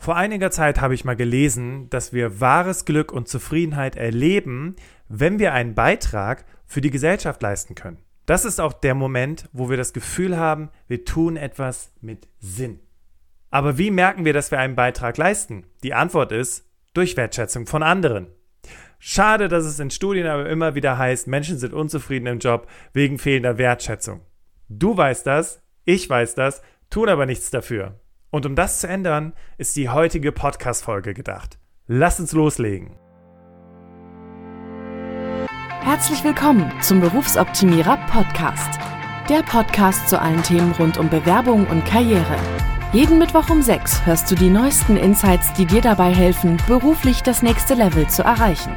Vor einiger Zeit habe ich mal gelesen, dass wir wahres Glück und Zufriedenheit erleben, wenn wir einen Beitrag für die Gesellschaft leisten können. Das ist auch der Moment, wo wir das Gefühl haben, wir tun etwas mit Sinn. Aber wie merken wir, dass wir einen Beitrag leisten? Die Antwort ist durch Wertschätzung von anderen. Schade, dass es in Studien aber immer wieder heißt, Menschen sind unzufrieden im Job wegen fehlender Wertschätzung. Du weißt das, ich weiß das, tun aber nichts dafür. Und um das zu ändern, ist die heutige Podcast-Folge gedacht. Lass uns loslegen. Herzlich willkommen zum Berufsoptimierer Podcast. Der Podcast zu allen Themen rund um Bewerbung und Karriere. Jeden Mittwoch um 6 hörst du die neuesten Insights, die dir dabei helfen, beruflich das nächste Level zu erreichen.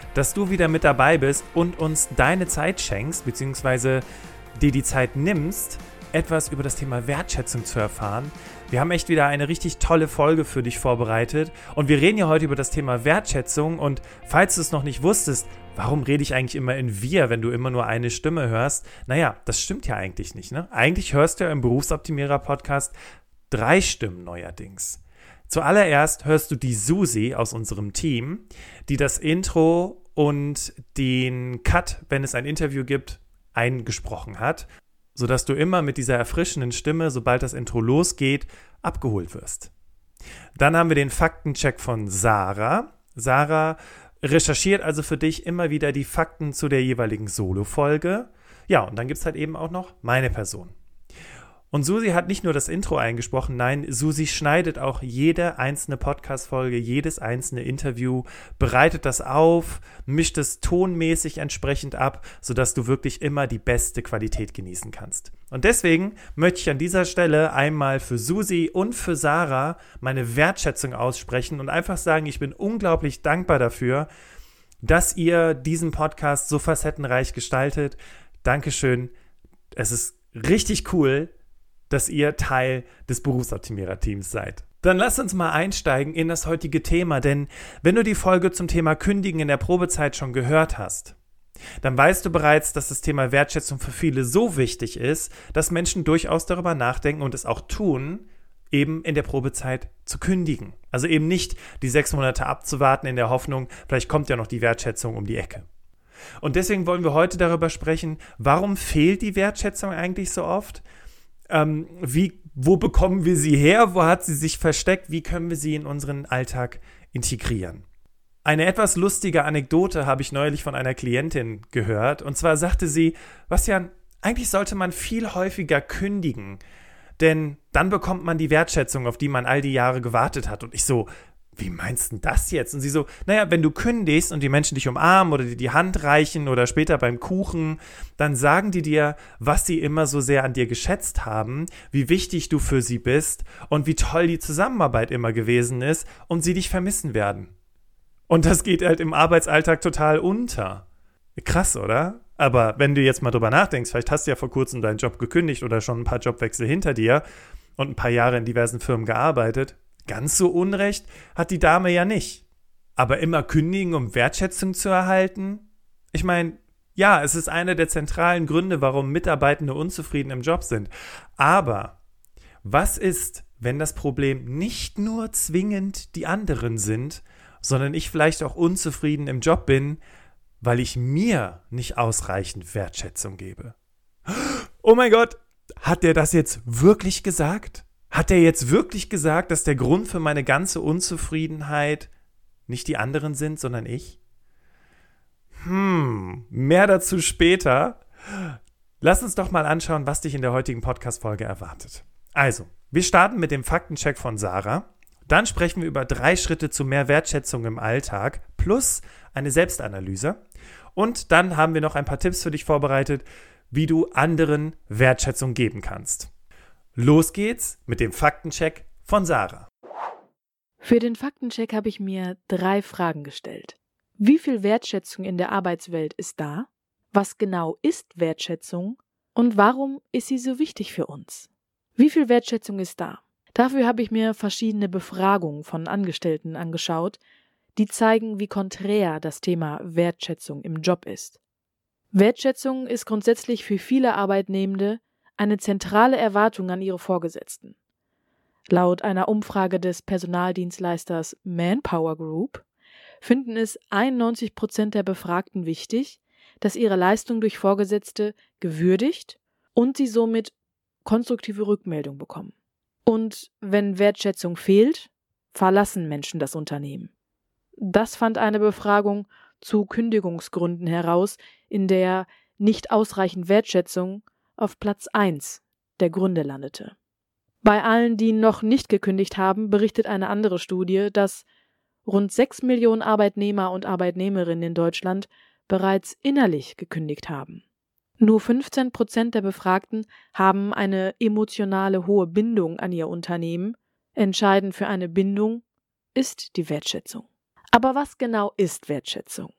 du wieder mit dabei bist und uns deine Zeit schenkst, beziehungsweise dir die Zeit nimmst, etwas über das Thema Wertschätzung zu erfahren. Wir haben echt wieder eine richtig tolle Folge für dich vorbereitet und wir reden ja heute über das Thema Wertschätzung und falls du es noch nicht wusstest, warum rede ich eigentlich immer in wir, wenn du immer nur eine Stimme hörst? Naja, das stimmt ja eigentlich nicht. Ne? Eigentlich hörst du ja im Berufsoptimierer Podcast drei Stimmen neuerdings. Zuallererst hörst du die Susi aus unserem Team, die das Intro und den Cut, wenn es ein Interview gibt, eingesprochen hat, sodass du immer mit dieser erfrischenden Stimme, sobald das Intro losgeht, abgeholt wirst. Dann haben wir den Faktencheck von Sarah. Sarah recherchiert also für dich immer wieder die Fakten zu der jeweiligen Solo-Folge. Ja, und dann gibt es halt eben auch noch meine Person. Und Susi hat nicht nur das Intro eingesprochen, nein, Susi schneidet auch jede einzelne Podcast-Folge, jedes einzelne Interview, bereitet das auf, mischt es tonmäßig entsprechend ab, sodass du wirklich immer die beste Qualität genießen kannst. Und deswegen möchte ich an dieser Stelle einmal für Susi und für Sarah meine Wertschätzung aussprechen und einfach sagen, ich bin unglaublich dankbar dafür, dass ihr diesen Podcast so facettenreich gestaltet. Dankeschön. Es ist richtig cool, dass ihr Teil des Berufsoptimierer-Teams seid. Dann lass uns mal einsteigen in das heutige Thema, denn wenn du die Folge zum Thema Kündigen in der Probezeit schon gehört hast, dann weißt du bereits, dass das Thema Wertschätzung für viele so wichtig ist, dass Menschen durchaus darüber nachdenken und es auch tun, eben in der Probezeit zu kündigen. Also eben nicht die sechs Monate abzuwarten in der Hoffnung, vielleicht kommt ja noch die Wertschätzung um die Ecke. Und deswegen wollen wir heute darüber sprechen, warum fehlt die Wertschätzung eigentlich so oft? Ähm, wie, wo bekommen wir sie her? Wo hat sie sich versteckt? Wie können wir sie in unseren Alltag integrieren? Eine etwas lustige Anekdote habe ich neulich von einer Klientin gehört. Und zwar sagte sie, Bastian, eigentlich sollte man viel häufiger kündigen, denn dann bekommt man die Wertschätzung, auf die man all die Jahre gewartet hat. Und ich so, wie meinst du das jetzt? Und sie so, naja, wenn du kündigst und die Menschen dich umarmen oder dir die Hand reichen oder später beim Kuchen, dann sagen die dir, was sie immer so sehr an dir geschätzt haben, wie wichtig du für sie bist und wie toll die Zusammenarbeit immer gewesen ist und sie dich vermissen werden. Und das geht halt im Arbeitsalltag total unter. Krass, oder? Aber wenn du jetzt mal drüber nachdenkst, vielleicht hast du ja vor kurzem deinen Job gekündigt oder schon ein paar Jobwechsel hinter dir und ein paar Jahre in diversen Firmen gearbeitet, Ganz so Unrecht hat die Dame ja nicht. Aber immer kündigen, um Wertschätzung zu erhalten? Ich meine, ja, es ist einer der zentralen Gründe, warum Mitarbeitende unzufrieden im Job sind. Aber was ist, wenn das Problem nicht nur zwingend die anderen sind, sondern ich vielleicht auch unzufrieden im Job bin, weil ich mir nicht ausreichend Wertschätzung gebe? Oh mein Gott, hat der das jetzt wirklich gesagt? Hat er jetzt wirklich gesagt, dass der Grund für meine ganze Unzufriedenheit nicht die anderen sind, sondern ich? Hm, mehr dazu später. Lass uns doch mal anschauen, was dich in der heutigen Podcast-Folge erwartet. Also, wir starten mit dem Faktencheck von Sarah. Dann sprechen wir über drei Schritte zu mehr Wertschätzung im Alltag plus eine Selbstanalyse. Und dann haben wir noch ein paar Tipps für dich vorbereitet, wie du anderen Wertschätzung geben kannst. Los geht's mit dem Faktencheck von Sarah. Für den Faktencheck habe ich mir drei Fragen gestellt. Wie viel Wertschätzung in der Arbeitswelt ist da? Was genau ist Wertschätzung? Und warum ist sie so wichtig für uns? Wie viel Wertschätzung ist da? Dafür habe ich mir verschiedene Befragungen von Angestellten angeschaut, die zeigen, wie konträr das Thema Wertschätzung im Job ist. Wertschätzung ist grundsätzlich für viele Arbeitnehmende eine zentrale Erwartung an ihre Vorgesetzten. Laut einer Umfrage des Personaldienstleisters Manpower Group finden es 91 Prozent der Befragten wichtig, dass ihre Leistung durch Vorgesetzte gewürdigt und sie somit konstruktive Rückmeldung bekommen. Und wenn Wertschätzung fehlt, verlassen Menschen das Unternehmen. Das fand eine Befragung zu Kündigungsgründen heraus, in der nicht ausreichend Wertschätzung auf Platz 1 der Gründe landete. Bei allen, die noch nicht gekündigt haben, berichtet eine andere Studie, dass rund 6 Millionen Arbeitnehmer und Arbeitnehmerinnen in Deutschland bereits innerlich gekündigt haben. Nur 15 Prozent der Befragten haben eine emotionale hohe Bindung an ihr Unternehmen. Entscheidend für eine Bindung ist die Wertschätzung. Aber was genau ist Wertschätzung?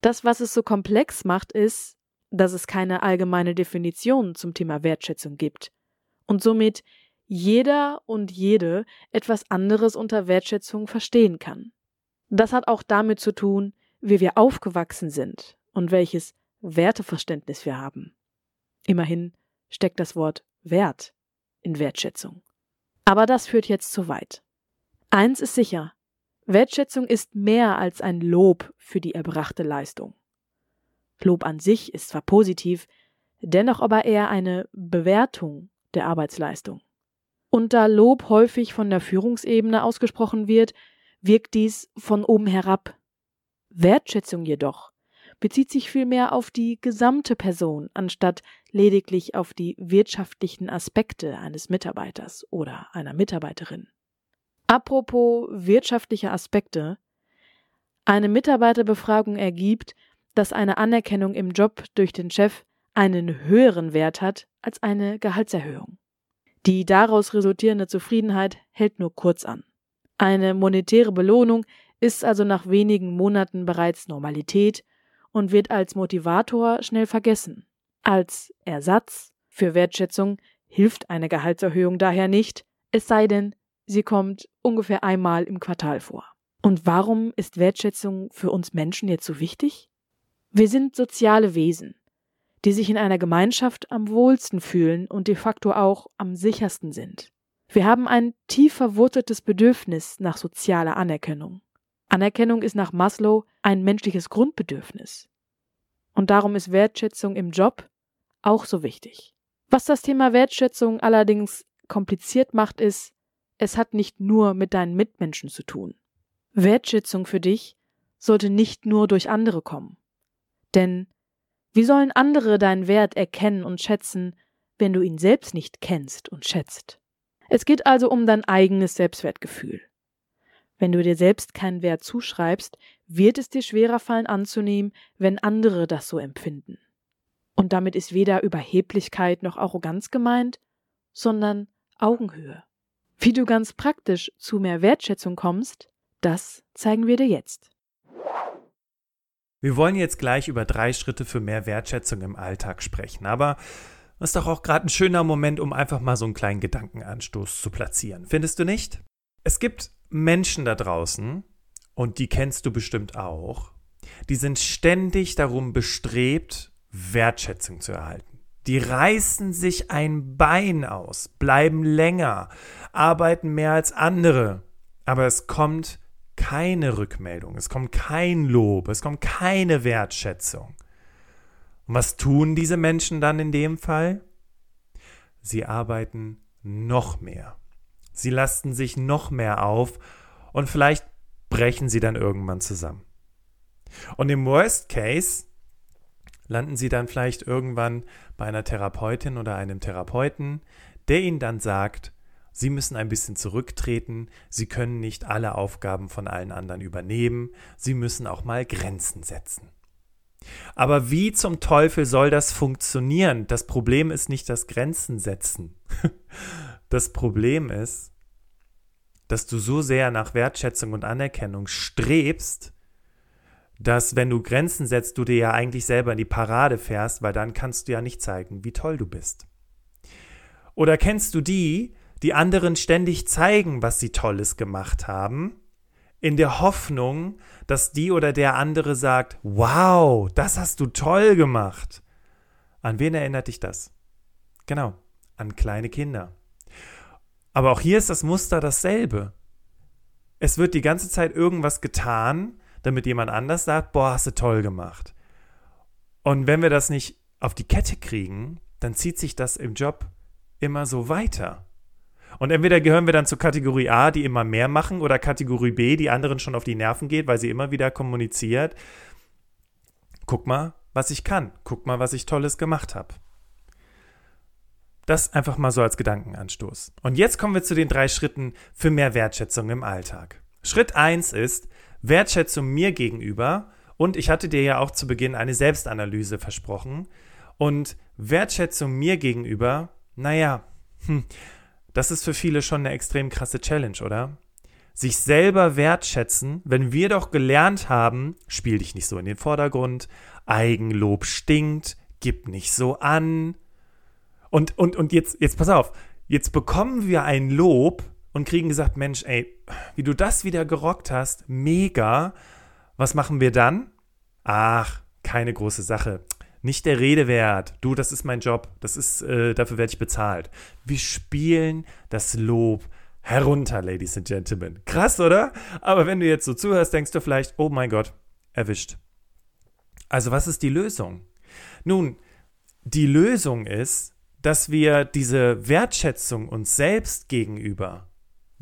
Das, was es so komplex macht, ist, dass es keine allgemeine Definition zum Thema Wertschätzung gibt und somit jeder und jede etwas anderes unter Wertschätzung verstehen kann. Das hat auch damit zu tun, wie wir aufgewachsen sind und welches Werteverständnis wir haben. Immerhin steckt das Wort Wert in Wertschätzung. Aber das führt jetzt zu weit. Eins ist sicher, Wertschätzung ist mehr als ein Lob für die erbrachte Leistung. Lob an sich ist zwar positiv, dennoch aber eher eine Bewertung der Arbeitsleistung. Und da Lob häufig von der Führungsebene ausgesprochen wird, wirkt dies von oben herab. Wertschätzung jedoch bezieht sich vielmehr auf die gesamte Person, anstatt lediglich auf die wirtschaftlichen Aspekte eines Mitarbeiters oder einer Mitarbeiterin. Apropos wirtschaftliche Aspekte. Eine Mitarbeiterbefragung ergibt, dass eine Anerkennung im Job durch den Chef einen höheren Wert hat als eine Gehaltserhöhung. Die daraus resultierende Zufriedenheit hält nur kurz an. Eine monetäre Belohnung ist also nach wenigen Monaten bereits Normalität und wird als Motivator schnell vergessen. Als Ersatz für Wertschätzung hilft eine Gehaltserhöhung daher nicht, es sei denn, sie kommt ungefähr einmal im Quartal vor. Und warum ist Wertschätzung für uns Menschen jetzt so wichtig? Wir sind soziale Wesen die sich in einer Gemeinschaft am wohlsten fühlen und de facto auch am sichersten sind. Wir haben ein tief verwurzeltes Bedürfnis nach sozialer Anerkennung. Anerkennung ist nach Maslow ein menschliches Grundbedürfnis. Und darum ist Wertschätzung im Job auch so wichtig. Was das Thema Wertschätzung allerdings kompliziert macht, ist, es hat nicht nur mit deinen Mitmenschen zu tun. Wertschätzung für dich sollte nicht nur durch andere kommen. Denn wie sollen andere deinen Wert erkennen und schätzen, wenn du ihn selbst nicht kennst und schätzt? Es geht also um dein eigenes Selbstwertgefühl. Wenn du dir selbst keinen Wert zuschreibst, wird es dir schwerer fallen anzunehmen, wenn andere das so empfinden. Und damit ist weder Überheblichkeit noch Arroganz gemeint, sondern Augenhöhe. Wie du ganz praktisch zu mehr Wertschätzung kommst, das zeigen wir dir jetzt. Wir wollen jetzt gleich über drei Schritte für mehr Wertschätzung im Alltag sprechen, aber das ist doch auch gerade ein schöner Moment, um einfach mal so einen kleinen Gedankenanstoß zu platzieren. Findest du nicht? Es gibt Menschen da draußen, und die kennst du bestimmt auch, die sind ständig darum bestrebt, Wertschätzung zu erhalten. Die reißen sich ein Bein aus, bleiben länger, arbeiten mehr als andere, aber es kommt keine Rückmeldung, es kommt kein Lob, es kommt keine Wertschätzung. Und was tun diese Menschen dann in dem Fall? Sie arbeiten noch mehr. Sie lasten sich noch mehr auf und vielleicht brechen sie dann irgendwann zusammen. Und im Worst Case landen sie dann vielleicht irgendwann bei einer Therapeutin oder einem Therapeuten, der ihnen dann sagt, Sie müssen ein bisschen zurücktreten, Sie können nicht alle Aufgaben von allen anderen übernehmen, Sie müssen auch mal Grenzen setzen. Aber wie zum Teufel soll das funktionieren? Das Problem ist nicht das Grenzen setzen. Das Problem ist, dass du so sehr nach Wertschätzung und Anerkennung strebst, dass wenn du Grenzen setzt, du dir ja eigentlich selber in die Parade fährst, weil dann kannst du ja nicht zeigen, wie toll du bist. Oder kennst du die, die anderen ständig zeigen, was sie Tolles gemacht haben, in der Hoffnung, dass die oder der andere sagt, wow, das hast du toll gemacht. An wen erinnert dich das? Genau, an kleine Kinder. Aber auch hier ist das Muster dasselbe. Es wird die ganze Zeit irgendwas getan, damit jemand anders sagt, boah, hast du toll gemacht. Und wenn wir das nicht auf die Kette kriegen, dann zieht sich das im Job immer so weiter. Und entweder gehören wir dann zur Kategorie A, die immer mehr machen, oder Kategorie B, die anderen schon auf die Nerven geht, weil sie immer wieder kommuniziert. Guck mal, was ich kann. Guck mal, was ich Tolles gemacht habe. Das einfach mal so als Gedankenanstoß. Und jetzt kommen wir zu den drei Schritten für mehr Wertschätzung im Alltag. Schritt 1 ist Wertschätzung mir gegenüber. Und ich hatte dir ja auch zu Beginn eine Selbstanalyse versprochen. Und Wertschätzung mir gegenüber, naja, hm, das ist für viele schon eine extrem krasse Challenge, oder? Sich selber wertschätzen, wenn wir doch gelernt haben, spiel dich nicht so in den Vordergrund, Eigenlob stinkt, gib nicht so an. Und, und, und jetzt, jetzt pass auf, jetzt bekommen wir ein Lob und kriegen gesagt, Mensch, ey, wie du das wieder gerockt hast, mega. Was machen wir dann? Ach, keine große Sache nicht der Rede wert. Du, das ist mein Job. Das ist, äh, dafür werde ich bezahlt. Wir spielen das Lob herunter, Ladies and Gentlemen. Krass, oder? Aber wenn du jetzt so zuhörst, denkst du vielleicht, oh mein Gott, erwischt. Also was ist die Lösung? Nun, die Lösung ist, dass wir diese Wertschätzung uns selbst gegenüber,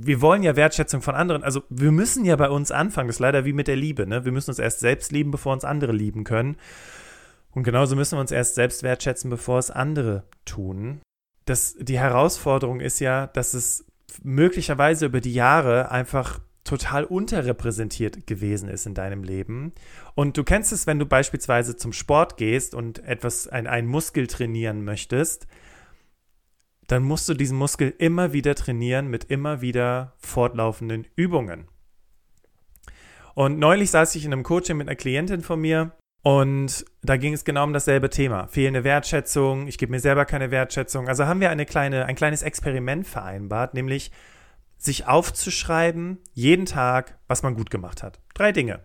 wir wollen ja Wertschätzung von anderen, also wir müssen ja bei uns anfangen, das ist leider wie mit der Liebe, ne? Wir müssen uns erst selbst lieben, bevor uns andere lieben können. Und genauso müssen wir uns erst selbst wertschätzen, bevor es andere tun. Das, die Herausforderung ist ja, dass es möglicherweise über die Jahre einfach total unterrepräsentiert gewesen ist in deinem Leben. Und du kennst es, wenn du beispielsweise zum Sport gehst und etwas, ein, einen Muskel trainieren möchtest, dann musst du diesen Muskel immer wieder trainieren mit immer wieder fortlaufenden Übungen. Und neulich saß ich in einem Coaching mit einer Klientin von mir und da ging es genau um dasselbe Thema. Fehlende Wertschätzung, ich gebe mir selber keine Wertschätzung. Also haben wir eine kleine, ein kleines Experiment vereinbart, nämlich sich aufzuschreiben, jeden Tag, was man gut gemacht hat. Drei Dinge.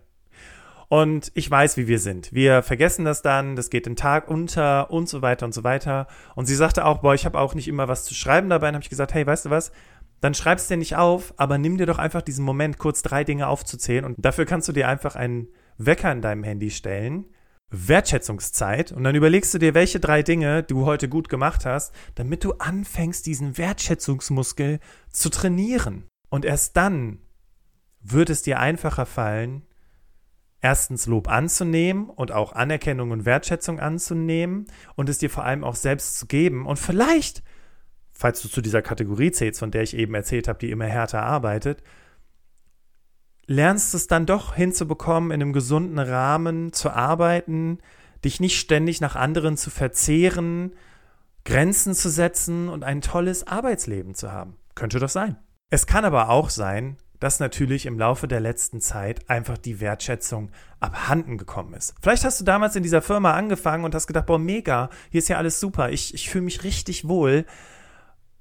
Und ich weiß, wie wir sind. Wir vergessen das dann, das geht den Tag unter und so weiter und so weiter. Und sie sagte auch, boah, ich habe auch nicht immer was zu schreiben dabei. Dann habe ich gesagt, hey, weißt du was? Dann schreibst dir nicht auf, aber nimm dir doch einfach diesen Moment, kurz drei Dinge aufzuzählen. Und dafür kannst du dir einfach einen Wecker in deinem Handy stellen, Wertschätzungszeit und dann überlegst du dir, welche drei Dinge du heute gut gemacht hast, damit du anfängst, diesen Wertschätzungsmuskel zu trainieren. Und erst dann wird es dir einfacher fallen, erstens Lob anzunehmen und auch Anerkennung und Wertschätzung anzunehmen und es dir vor allem auch selbst zu geben. Und vielleicht, falls du zu dieser Kategorie zählst, von der ich eben erzählt habe, die immer härter arbeitet, lernst es dann doch hinzubekommen, in einem gesunden Rahmen zu arbeiten, dich nicht ständig nach anderen zu verzehren, Grenzen zu setzen und ein tolles Arbeitsleben zu haben. Könnte das sein. Es kann aber auch sein, dass natürlich im Laufe der letzten Zeit einfach die Wertschätzung abhanden gekommen ist. Vielleicht hast du damals in dieser Firma angefangen und hast gedacht, boah, mega, hier ist ja alles super, ich, ich fühle mich richtig wohl,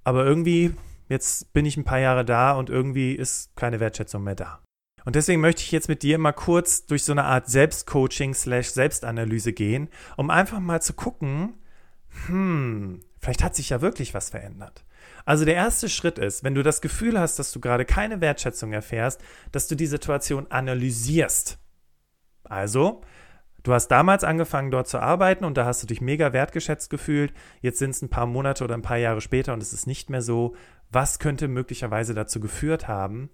aber irgendwie, jetzt bin ich ein paar Jahre da und irgendwie ist keine Wertschätzung mehr da. Und deswegen möchte ich jetzt mit dir mal kurz durch so eine Art Selbstcoaching slash Selbstanalyse gehen, um einfach mal zu gucken, hm, vielleicht hat sich ja wirklich was verändert. Also der erste Schritt ist, wenn du das Gefühl hast, dass du gerade keine Wertschätzung erfährst, dass du die Situation analysierst. Also, du hast damals angefangen dort zu arbeiten und da hast du dich mega wertgeschätzt gefühlt. Jetzt sind es ein paar Monate oder ein paar Jahre später und es ist nicht mehr so. Was könnte möglicherweise dazu geführt haben,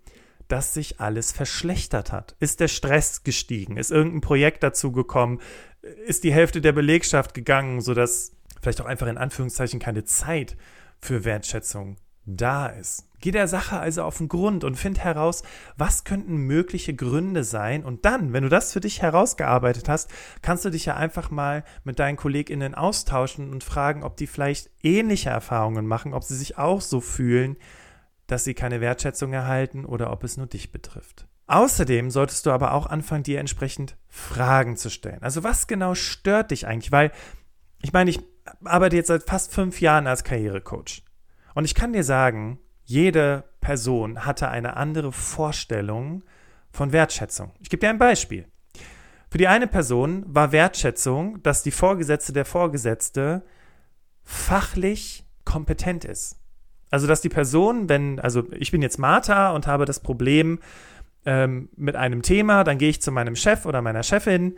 dass sich alles verschlechtert hat? Ist der Stress gestiegen? Ist irgendein Projekt dazu gekommen? Ist die Hälfte der Belegschaft gegangen, sodass vielleicht auch einfach in Anführungszeichen keine Zeit für Wertschätzung da ist? Geh der Sache also auf den Grund und find heraus, was könnten mögliche Gründe sein. Und dann, wenn du das für dich herausgearbeitet hast, kannst du dich ja einfach mal mit deinen KollegInnen austauschen und fragen, ob die vielleicht ähnliche Erfahrungen machen, ob sie sich auch so fühlen dass sie keine Wertschätzung erhalten oder ob es nur dich betrifft. Außerdem solltest du aber auch anfangen, dir entsprechend Fragen zu stellen. Also was genau stört dich eigentlich? Weil ich meine, ich arbeite jetzt seit fast fünf Jahren als Karrierecoach. Und ich kann dir sagen, jede Person hatte eine andere Vorstellung von Wertschätzung. Ich gebe dir ein Beispiel. Für die eine Person war Wertschätzung, dass die Vorgesetzte der Vorgesetzte fachlich kompetent ist. Also, dass die Person, wenn, also ich bin jetzt Martha und habe das Problem ähm, mit einem Thema, dann gehe ich zu meinem Chef oder meiner Chefin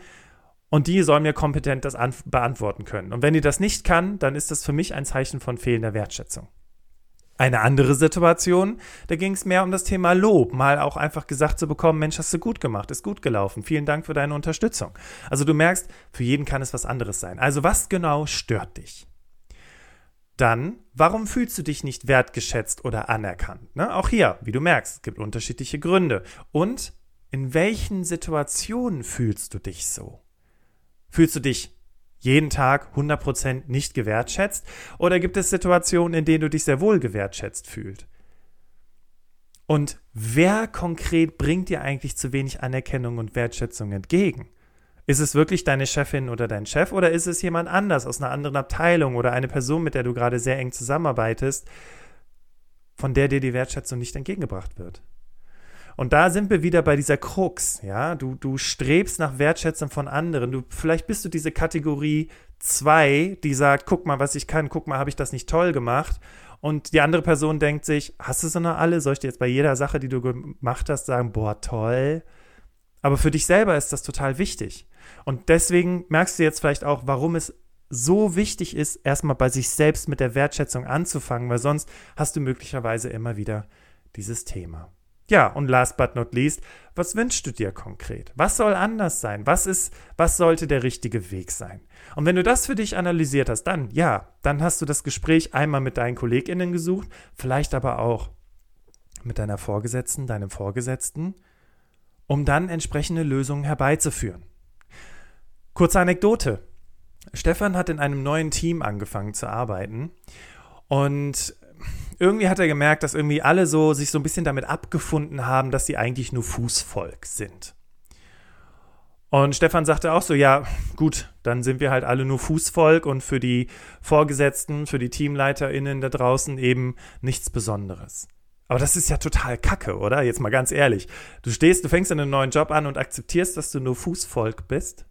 und die soll mir kompetent das beantworten können. Und wenn die das nicht kann, dann ist das für mich ein Zeichen von fehlender Wertschätzung. Eine andere Situation, da ging es mehr um das Thema Lob, mal auch einfach gesagt zu bekommen, Mensch, hast du gut gemacht, ist gut gelaufen, vielen Dank für deine Unterstützung. Also du merkst, für jeden kann es was anderes sein. Also was genau stört dich? Dann, warum fühlst du dich nicht wertgeschätzt oder anerkannt? Ne? Auch hier, wie du merkst, es gibt unterschiedliche Gründe. Und in welchen Situationen fühlst du dich so? Fühlst du dich jeden Tag 100% nicht gewertschätzt? Oder gibt es Situationen, in denen du dich sehr wohl gewertschätzt fühlst? Und wer konkret bringt dir eigentlich zu wenig Anerkennung und Wertschätzung entgegen? Ist es wirklich deine Chefin oder dein Chef oder ist es jemand anders aus einer anderen Abteilung oder eine Person, mit der du gerade sehr eng zusammenarbeitest, von der dir die Wertschätzung nicht entgegengebracht wird? Und da sind wir wieder bei dieser Krux, ja. Du, du strebst nach Wertschätzung von anderen. Du, vielleicht bist du diese Kategorie 2, die sagt, guck mal, was ich kann, guck mal, habe ich das nicht toll gemacht. Und die andere Person denkt sich, hast du so noch alle? Soll ich dir jetzt bei jeder Sache, die du gemacht hast, sagen, boah, toll? Aber für dich selber ist das total wichtig. Und deswegen merkst du jetzt vielleicht auch, warum es so wichtig ist, erstmal bei sich selbst mit der Wertschätzung anzufangen, weil sonst hast du möglicherweise immer wieder dieses Thema. Ja, und last but not least, was wünschst du dir konkret? Was soll anders sein? Was ist, was sollte der richtige Weg sein? Und wenn du das für dich analysiert hast, dann, ja, dann hast du das Gespräch einmal mit deinen KollegInnen gesucht, vielleicht aber auch mit deiner Vorgesetzten, deinem Vorgesetzten, um dann entsprechende Lösungen herbeizuführen. Kurze Anekdote. Stefan hat in einem neuen Team angefangen zu arbeiten und irgendwie hat er gemerkt, dass irgendwie alle so sich so ein bisschen damit abgefunden haben, dass sie eigentlich nur Fußvolk sind. Und Stefan sagte auch so, ja, gut, dann sind wir halt alle nur Fußvolk und für die Vorgesetzten, für die TeamleiterInnen da draußen eben nichts Besonderes. Aber das ist ja total kacke, oder? Jetzt mal ganz ehrlich. Du stehst, du fängst einen neuen Job an und akzeptierst, dass du nur Fußvolk bist.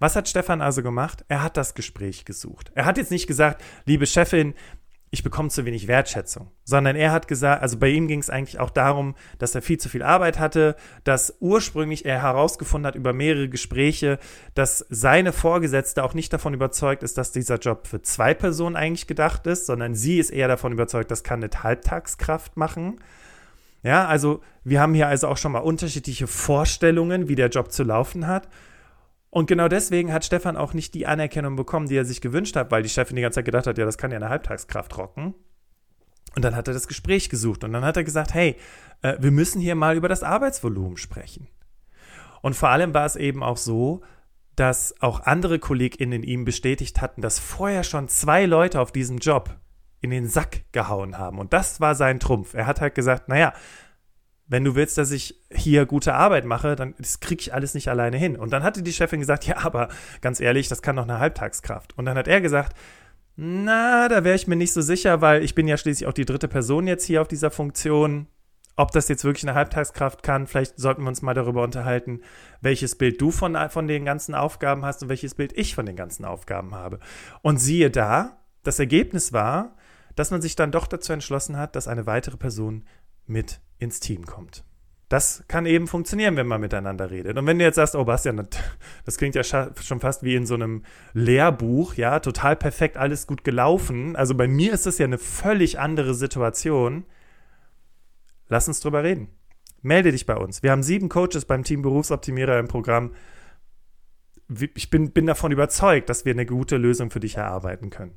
Was hat Stefan also gemacht? Er hat das Gespräch gesucht. Er hat jetzt nicht gesagt, liebe Chefin, ich bekomme zu wenig Wertschätzung, sondern er hat gesagt, also bei ihm ging es eigentlich auch darum, dass er viel zu viel Arbeit hatte, dass ursprünglich er herausgefunden hat über mehrere Gespräche, dass seine Vorgesetzte auch nicht davon überzeugt ist, dass dieser Job für zwei Personen eigentlich gedacht ist, sondern sie ist eher davon überzeugt, das kann eine Halbtagskraft machen. Ja, also wir haben hier also auch schon mal unterschiedliche Vorstellungen, wie der Job zu laufen hat. Und genau deswegen hat Stefan auch nicht die Anerkennung bekommen, die er sich gewünscht hat, weil die Chefin die ganze Zeit gedacht hat, ja, das kann ja eine Halbtagskraft rocken. Und dann hat er das Gespräch gesucht und dann hat er gesagt, hey, äh, wir müssen hier mal über das Arbeitsvolumen sprechen. Und vor allem war es eben auch so, dass auch andere KollegInnen ihm bestätigt hatten, dass vorher schon zwei Leute auf diesem Job in den Sack gehauen haben. Und das war sein Trumpf. Er hat halt gesagt, naja, wenn du willst, dass ich hier gute Arbeit mache, dann kriege ich alles nicht alleine hin. Und dann hatte die Chefin gesagt, ja, aber ganz ehrlich, das kann doch eine Halbtagskraft. Und dann hat er gesagt, na, da wäre ich mir nicht so sicher, weil ich bin ja schließlich auch die dritte Person jetzt hier auf dieser Funktion. Ob das jetzt wirklich eine Halbtagskraft kann, vielleicht sollten wir uns mal darüber unterhalten, welches Bild du von, von den ganzen Aufgaben hast und welches Bild ich von den ganzen Aufgaben habe. Und siehe da, das Ergebnis war, dass man sich dann doch dazu entschlossen hat, dass eine weitere Person mit ins Team kommt. Das kann eben funktionieren, wenn man miteinander redet. Und wenn du jetzt sagst, oh Bastian, das klingt ja schon fast wie in so einem Lehrbuch, ja, total perfekt, alles gut gelaufen. Also bei mir ist das ja eine völlig andere Situation. Lass uns drüber reden. Melde dich bei uns. Wir haben sieben Coaches beim Team Berufsoptimierer im Programm. Ich bin, bin davon überzeugt, dass wir eine gute Lösung für dich erarbeiten können.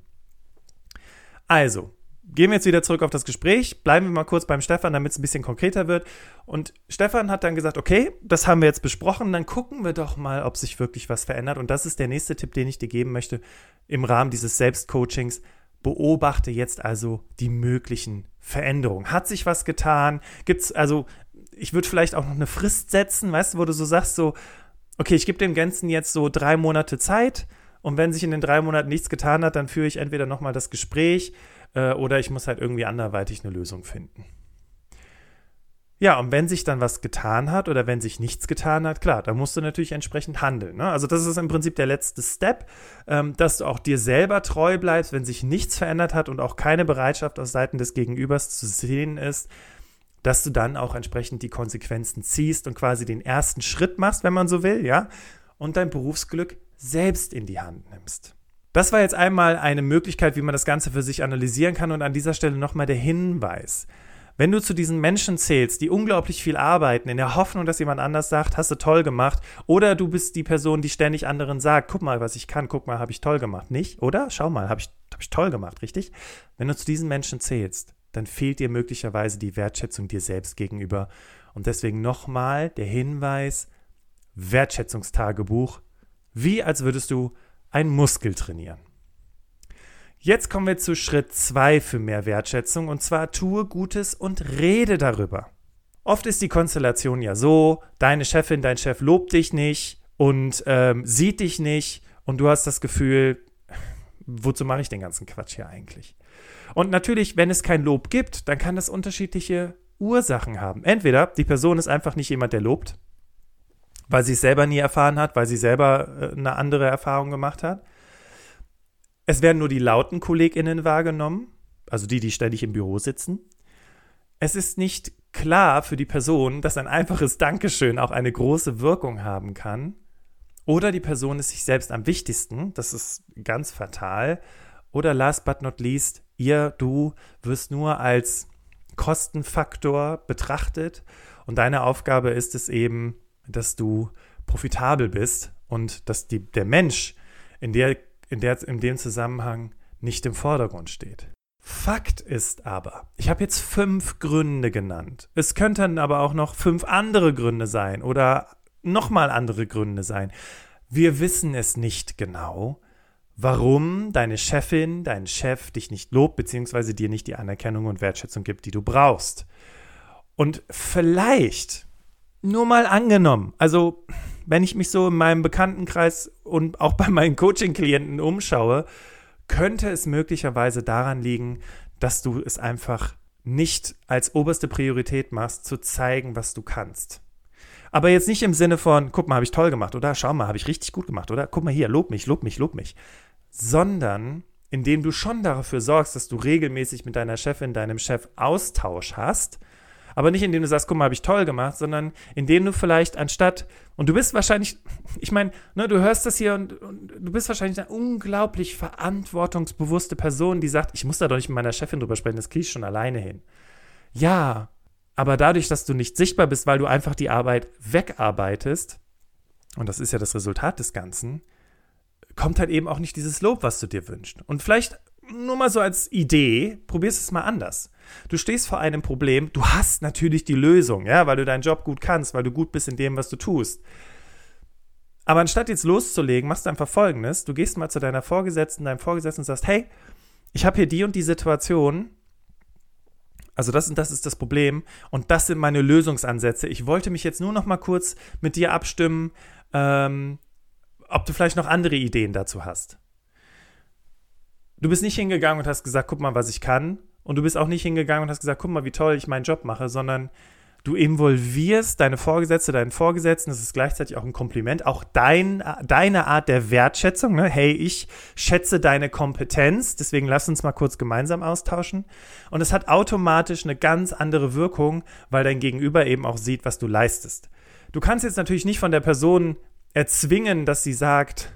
Also, gehen wir jetzt wieder zurück auf das Gespräch. Bleiben wir mal kurz beim Stefan, damit es ein bisschen konkreter wird. Und Stefan hat dann gesagt, okay, das haben wir jetzt besprochen, dann gucken wir doch mal, ob sich wirklich was verändert. Und das ist der nächste Tipp, den ich dir geben möchte im Rahmen dieses Selbstcoachings. Beobachte jetzt also die möglichen Veränderung? Hat sich was getan? Gibt es, also, ich würde vielleicht auch noch eine Frist setzen, weißt du, wo du so sagst, so, okay, ich gebe dem Ganzen jetzt so drei Monate Zeit und wenn sich in den drei Monaten nichts getan hat, dann führe ich entweder nochmal das Gespräch äh, oder ich muss halt irgendwie anderweitig eine Lösung finden. Ja, und wenn sich dann was getan hat oder wenn sich nichts getan hat, klar, dann musst du natürlich entsprechend handeln. Ne? Also das ist im Prinzip der letzte Step, ähm, dass du auch dir selber treu bleibst, wenn sich nichts verändert hat und auch keine Bereitschaft aus Seiten des Gegenübers zu sehen ist, dass du dann auch entsprechend die Konsequenzen ziehst und quasi den ersten Schritt machst, wenn man so will, ja, und dein Berufsglück selbst in die Hand nimmst. Das war jetzt einmal eine Möglichkeit, wie man das Ganze für sich analysieren kann und an dieser Stelle nochmal der Hinweis. Wenn du zu diesen Menschen zählst, die unglaublich viel arbeiten, in der Hoffnung, dass jemand anders sagt, hast du toll gemacht, oder du bist die Person, die ständig anderen sagt, guck mal, was ich kann, guck mal, habe ich toll gemacht. Nicht, oder? Schau mal, habe ich, hab ich toll gemacht, richtig? Wenn du zu diesen Menschen zählst, dann fehlt dir möglicherweise die Wertschätzung dir selbst gegenüber. Und deswegen nochmal der Hinweis, Wertschätzungstagebuch, wie als würdest du einen Muskel trainieren. Jetzt kommen wir zu Schritt 2 für mehr Wertschätzung und zwar tue Gutes und rede darüber. Oft ist die Konstellation ja so, deine Chefin, dein Chef lobt dich nicht und ähm, sieht dich nicht und du hast das Gefühl, wozu mache ich den ganzen Quatsch hier eigentlich? Und natürlich, wenn es kein Lob gibt, dann kann das unterschiedliche Ursachen haben. Entweder die Person ist einfach nicht jemand, der lobt, weil sie es selber nie erfahren hat, weil sie selber äh, eine andere Erfahrung gemacht hat. Es werden nur die lauten KollegInnen wahrgenommen, also die, die ständig im Büro sitzen. Es ist nicht klar für die Person, dass ein einfaches Dankeschön auch eine große Wirkung haben kann. Oder die Person ist sich selbst am wichtigsten, das ist ganz fatal. Oder last but not least, ihr, du wirst nur als Kostenfaktor betrachtet und deine Aufgabe ist es eben, dass du profitabel bist und dass die, der Mensch in der in, der, in dem Zusammenhang nicht im Vordergrund steht. Fakt ist aber, ich habe jetzt fünf Gründe genannt. Es könnten aber auch noch fünf andere Gründe sein oder nochmal andere Gründe sein. Wir wissen es nicht genau, warum deine Chefin, dein Chef dich nicht lobt, beziehungsweise dir nicht die Anerkennung und Wertschätzung gibt, die du brauchst. Und vielleicht, nur mal angenommen, also wenn ich mich so in meinem Bekanntenkreis und auch bei meinen Coaching-Klienten umschaue, könnte es möglicherweise daran liegen, dass du es einfach nicht als oberste Priorität machst, zu zeigen, was du kannst. Aber jetzt nicht im Sinne von, guck mal, habe ich toll gemacht, oder schau mal, habe ich richtig gut gemacht, oder guck mal hier, lob mich, lob mich, lob mich. Sondern indem du schon dafür sorgst, dass du regelmäßig mit deiner Chefin, deinem Chef Austausch hast aber nicht indem du sagst, guck mal, habe ich toll gemacht, sondern indem du vielleicht anstatt, und du bist wahrscheinlich, ich meine, ne, du hörst das hier und, und, du bist wahrscheinlich eine unglaublich verantwortungsbewusste Person, die sagt, ich muss da doch nicht mit meiner Chefin drüber sprechen, das kriege ich schon alleine hin. Ja, aber dadurch, dass du nicht sichtbar bist, weil du einfach die Arbeit wegarbeitest, und das ist ja das Resultat des Ganzen, kommt halt eben auch nicht dieses Lob, was du dir wünschst. Und vielleicht nur mal so als Idee, probierst es mal anders. Du stehst vor einem Problem, du hast natürlich die Lösung, ja, weil du deinen Job gut kannst, weil du gut bist in dem, was du tust. Aber anstatt jetzt loszulegen, machst du einfach folgendes: Du gehst mal zu deiner Vorgesetzten, deinem Vorgesetzten und sagst, hey, ich habe hier die und die Situation. Also das und das ist das Problem und das sind meine Lösungsansätze. Ich wollte mich jetzt nur noch mal kurz mit dir abstimmen, ähm, ob du vielleicht noch andere Ideen dazu hast. Du bist nicht hingegangen und hast gesagt, guck mal, was ich kann. Und du bist auch nicht hingegangen und hast gesagt, guck mal, wie toll ich meinen Job mache, sondern du involvierst deine Vorgesetzte, deinen Vorgesetzten, das ist gleichzeitig auch ein Kompliment, auch dein, deine Art der Wertschätzung. Ne? Hey, ich schätze deine Kompetenz, deswegen lass uns mal kurz gemeinsam austauschen. Und es hat automatisch eine ganz andere Wirkung, weil dein Gegenüber eben auch sieht, was du leistest. Du kannst jetzt natürlich nicht von der Person erzwingen, dass sie sagt,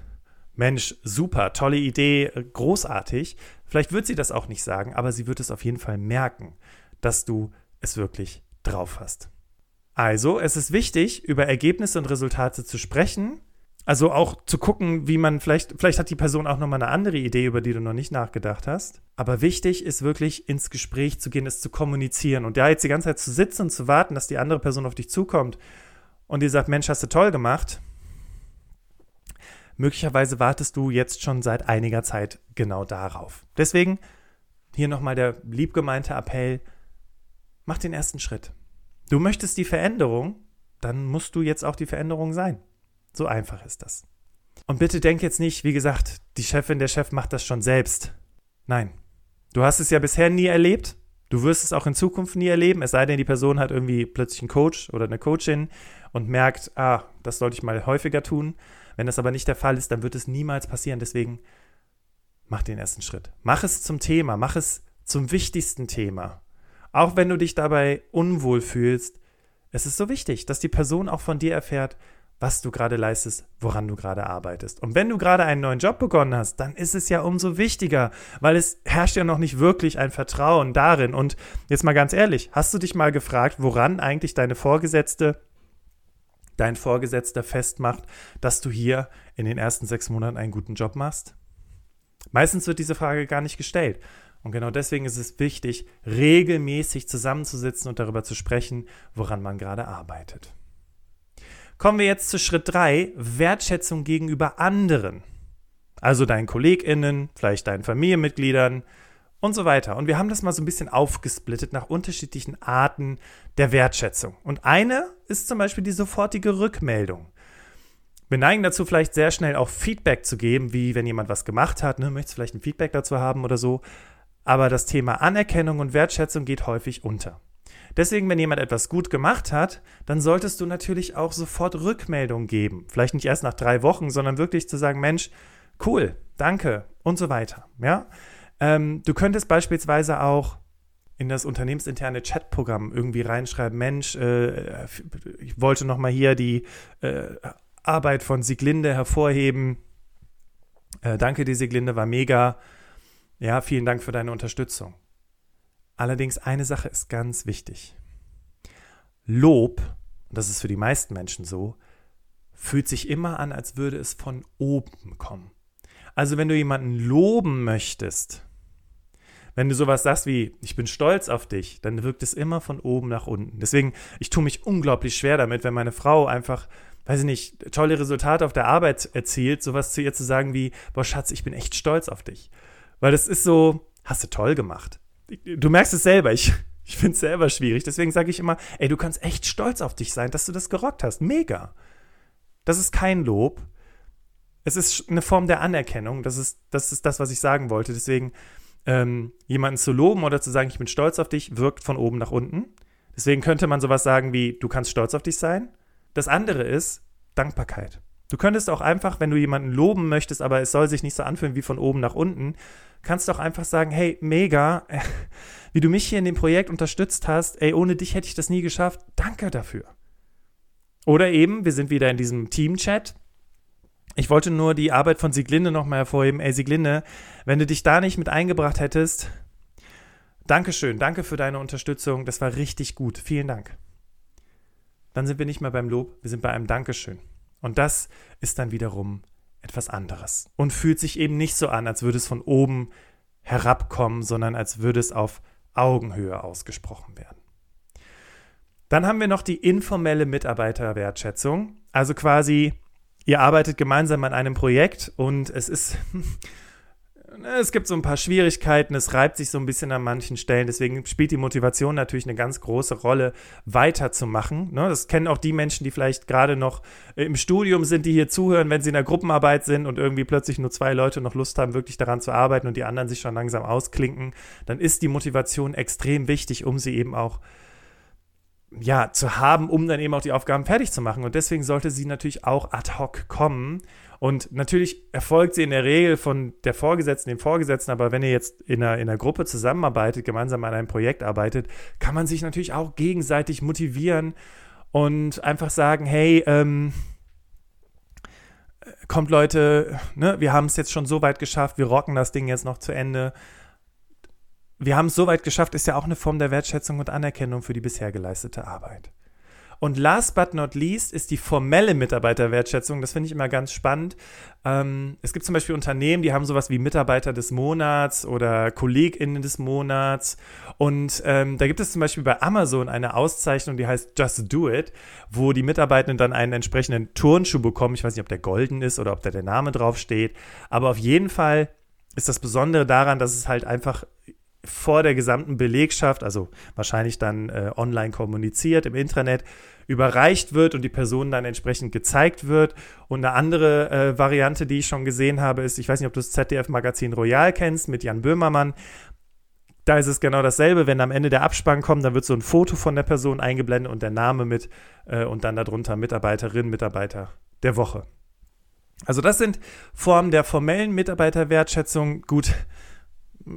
Mensch, super, tolle Idee, großartig. Vielleicht wird sie das auch nicht sagen, aber sie wird es auf jeden Fall merken, dass du es wirklich drauf hast. Also, es ist wichtig, über Ergebnisse und Resultate zu sprechen. Also auch zu gucken, wie man vielleicht, vielleicht hat die Person auch nochmal eine andere Idee, über die du noch nicht nachgedacht hast. Aber wichtig ist wirklich ins Gespräch zu gehen, es zu kommunizieren. Und da jetzt die ganze Zeit zu sitzen und zu warten, dass die andere Person auf dich zukommt und dir sagt, Mensch, hast du toll gemacht, Möglicherweise wartest du jetzt schon seit einiger Zeit genau darauf. Deswegen hier nochmal der liebgemeinte Appell, mach den ersten Schritt. Du möchtest die Veränderung, dann musst du jetzt auch die Veränderung sein. So einfach ist das. Und bitte denk jetzt nicht, wie gesagt, die Chefin, der Chef macht das schon selbst. Nein. Du hast es ja bisher nie erlebt. Du wirst es auch in Zukunft nie erleben, es sei denn, die Person hat irgendwie plötzlich einen Coach oder eine Coachin und merkt, ah, das sollte ich mal häufiger tun. Wenn das aber nicht der Fall ist, dann wird es niemals passieren. Deswegen mach den ersten Schritt. Mach es zum Thema, mach es zum wichtigsten Thema. Auch wenn du dich dabei unwohl fühlst, es ist so wichtig, dass die Person auch von dir erfährt, was du gerade leistest, woran du gerade arbeitest. Und wenn du gerade einen neuen Job begonnen hast, dann ist es ja umso wichtiger, weil es herrscht ja noch nicht wirklich ein Vertrauen darin. Und jetzt mal ganz ehrlich, hast du dich mal gefragt, woran eigentlich deine Vorgesetzte, dein Vorgesetzter festmacht, dass du hier in den ersten sechs Monaten einen guten Job machst? Meistens wird diese Frage gar nicht gestellt. Und genau deswegen ist es wichtig, regelmäßig zusammenzusitzen und darüber zu sprechen, woran man gerade arbeitet. Kommen wir jetzt zu Schritt 3, Wertschätzung gegenüber anderen. Also deinen KollegInnen, vielleicht deinen Familienmitgliedern und so weiter. Und wir haben das mal so ein bisschen aufgesplittet nach unterschiedlichen Arten der Wertschätzung. Und eine ist zum Beispiel die sofortige Rückmeldung. Wir neigen dazu, vielleicht sehr schnell auch Feedback zu geben, wie wenn jemand was gemacht hat, ne, möchtest vielleicht ein Feedback dazu haben oder so. Aber das Thema Anerkennung und Wertschätzung geht häufig unter. Deswegen, wenn jemand etwas gut gemacht hat, dann solltest du natürlich auch sofort Rückmeldung geben. Vielleicht nicht erst nach drei Wochen, sondern wirklich zu sagen, Mensch, cool, danke und so weiter. Ja? Ähm, du könntest beispielsweise auch in das unternehmensinterne Chatprogramm irgendwie reinschreiben, Mensch, äh, ich wollte nochmal hier die äh, Arbeit von Sieglinde hervorheben. Äh, danke, die Sieglinde war mega. Ja, vielen Dank für deine Unterstützung. Allerdings eine Sache ist ganz wichtig. Lob, das ist für die meisten Menschen so, fühlt sich immer an, als würde es von oben kommen. Also wenn du jemanden loben möchtest, wenn du sowas sagst wie, ich bin stolz auf dich, dann wirkt es immer von oben nach unten. Deswegen, ich tue mich unglaublich schwer damit, wenn meine Frau einfach, weiß ich nicht, tolle Resultate auf der Arbeit erzielt, sowas zu ihr zu sagen wie, boah Schatz, ich bin echt stolz auf dich. Weil das ist so, hast du toll gemacht du merkst es selber, ich, ich finde es selber schwierig. Deswegen sage ich immer, ey, du kannst echt stolz auf dich sein, dass du das gerockt hast. Mega. Das ist kein Lob. Es ist eine Form der Anerkennung. Das ist das, ist das was ich sagen wollte. Deswegen, ähm, jemanden zu loben oder zu sagen, ich bin stolz auf dich, wirkt von oben nach unten. Deswegen könnte man sowas sagen wie, du kannst stolz auf dich sein. Das andere ist Dankbarkeit. Du könntest auch einfach, wenn du jemanden loben möchtest, aber es soll sich nicht so anfühlen wie von oben nach unten, kannst du auch einfach sagen, hey, mega, wie du mich hier in dem Projekt unterstützt hast, ey, ohne dich hätte ich das nie geschafft, danke dafür. Oder eben, wir sind wieder in diesem Team-Chat. Ich wollte nur die Arbeit von Sieglinde nochmal hervorheben. Ey, Sieglinde, wenn du dich da nicht mit eingebracht hättest, Dankeschön, danke für deine Unterstützung, das war richtig gut, vielen Dank. Dann sind wir nicht mehr beim Lob, wir sind bei einem Dankeschön. Und das ist dann wiederum etwas anderes und fühlt sich eben nicht so an, als würde es von oben herabkommen, sondern als würde es auf Augenhöhe ausgesprochen werden. Dann haben wir noch die informelle Mitarbeiterwertschätzung, also quasi ihr arbeitet gemeinsam an einem Projekt und es ist es gibt so ein paar Schwierigkeiten, es reibt sich so ein bisschen an manchen Stellen, deswegen spielt die Motivation natürlich eine ganz große Rolle, weiterzumachen. Ne? Das kennen auch die Menschen, die vielleicht gerade noch im Studium sind, die hier zuhören, wenn sie in der Gruppenarbeit sind und irgendwie plötzlich nur zwei Leute noch Lust haben, wirklich daran zu arbeiten und die anderen sich schon langsam ausklinken, dann ist die Motivation extrem wichtig, um sie eben auch ja, zu haben, um dann eben auch die Aufgaben fertig zu machen. Und deswegen sollte sie natürlich auch ad hoc kommen und natürlich erfolgt sie in der Regel von der Vorgesetzten, dem Vorgesetzten, aber wenn ihr jetzt in einer, in einer Gruppe zusammenarbeitet, gemeinsam an einem Projekt arbeitet, kann man sich natürlich auch gegenseitig motivieren und einfach sagen, hey, ähm, kommt Leute, ne, wir haben es jetzt schon so weit geschafft, wir rocken das Ding jetzt noch zu Ende. Wir haben es so weit geschafft, ist ja auch eine Form der Wertschätzung und Anerkennung für die bisher geleistete Arbeit. Und last but not least ist die formelle Mitarbeiterwertschätzung. Das finde ich immer ganz spannend. Ähm, es gibt zum Beispiel Unternehmen, die haben sowas wie Mitarbeiter des Monats oder KollegInnen des Monats. Und ähm, da gibt es zum Beispiel bei Amazon eine Auszeichnung, die heißt Just Do It, wo die Mitarbeitenden dann einen entsprechenden Turnschuh bekommen. Ich weiß nicht, ob der golden ist oder ob da der Name drauf steht. Aber auf jeden Fall ist das Besondere daran, dass es halt einfach vor der gesamten Belegschaft, also wahrscheinlich dann äh, online kommuniziert im Intranet, überreicht wird und die Person dann entsprechend gezeigt wird. Und eine andere äh, Variante, die ich schon gesehen habe, ist, ich weiß nicht, ob du das ZDF-Magazin Royal kennst mit Jan Böhmermann. Da ist es genau dasselbe. Wenn am Ende der Abspann kommt, dann wird so ein Foto von der Person eingeblendet und der Name mit äh, und dann darunter Mitarbeiterin, Mitarbeiter der Woche. Also das sind Formen der formellen Mitarbeiterwertschätzung. Gut,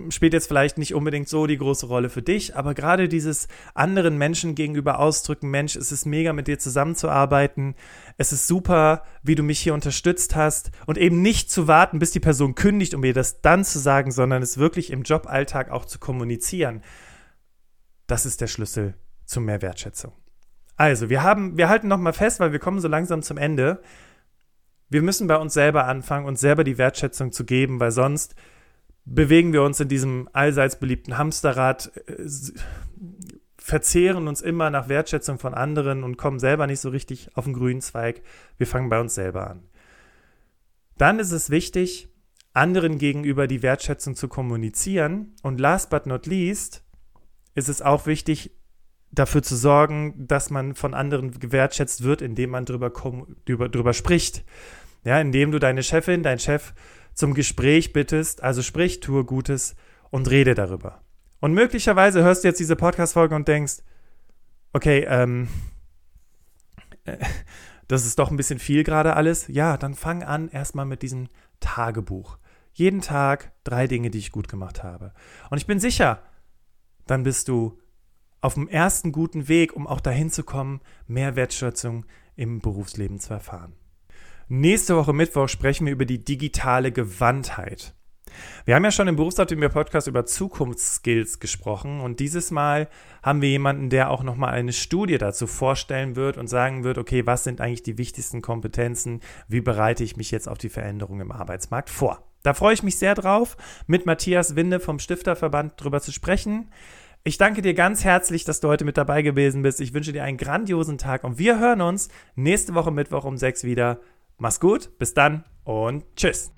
spielt jetzt vielleicht nicht unbedingt so die große Rolle für dich, aber gerade dieses anderen Menschen gegenüber ausdrücken, Mensch, es ist mega mit dir zusammenzuarbeiten, es ist super, wie du mich hier unterstützt hast und eben nicht zu warten, bis die Person kündigt, um mir das dann zu sagen, sondern es wirklich im Joballtag auch zu kommunizieren. Das ist der Schlüssel zu mehr Wertschätzung. Also, wir haben, wir halten nochmal fest, weil wir kommen so langsam zum Ende. Wir müssen bei uns selber anfangen, uns selber die Wertschätzung zu geben, weil sonst bewegen wir uns in diesem allseits beliebten Hamsterrad, äh, verzehren uns immer nach Wertschätzung von anderen und kommen selber nicht so richtig auf den grünen Zweig. Wir fangen bei uns selber an. Dann ist es wichtig, anderen gegenüber die Wertschätzung zu kommunizieren. Und last but not least ist es auch wichtig, dafür zu sorgen, dass man von anderen gewertschätzt wird, indem man drüber, drüber, drüber spricht. Ja, indem du deine Chefin, dein Chef zum Gespräch bittest, also sprich, tue Gutes und rede darüber. Und möglicherweise hörst du jetzt diese Podcast-Folge und denkst, okay, ähm, äh, das ist doch ein bisschen viel gerade alles. Ja, dann fang an erstmal mit diesem Tagebuch. Jeden Tag drei Dinge, die ich gut gemacht habe. Und ich bin sicher, dann bist du auf dem ersten guten Weg, um auch dahin zu kommen, mehr Wertschätzung im Berufsleben zu erfahren. Nächste Woche Mittwoch sprechen wir über die digitale Gewandtheit. Wir haben ja schon im Berufsoptimier Podcast über Zukunftsskills gesprochen und dieses Mal haben wir jemanden, der auch nochmal eine Studie dazu vorstellen wird und sagen wird, okay, was sind eigentlich die wichtigsten Kompetenzen? Wie bereite ich mich jetzt auf die Veränderung im Arbeitsmarkt vor? Da freue ich mich sehr drauf, mit Matthias Winde vom Stifterverband drüber zu sprechen. Ich danke dir ganz herzlich, dass du heute mit dabei gewesen bist. Ich wünsche dir einen grandiosen Tag und wir hören uns nächste Woche Mittwoch um sechs wieder. Mach's gut, bis dann und tschüss.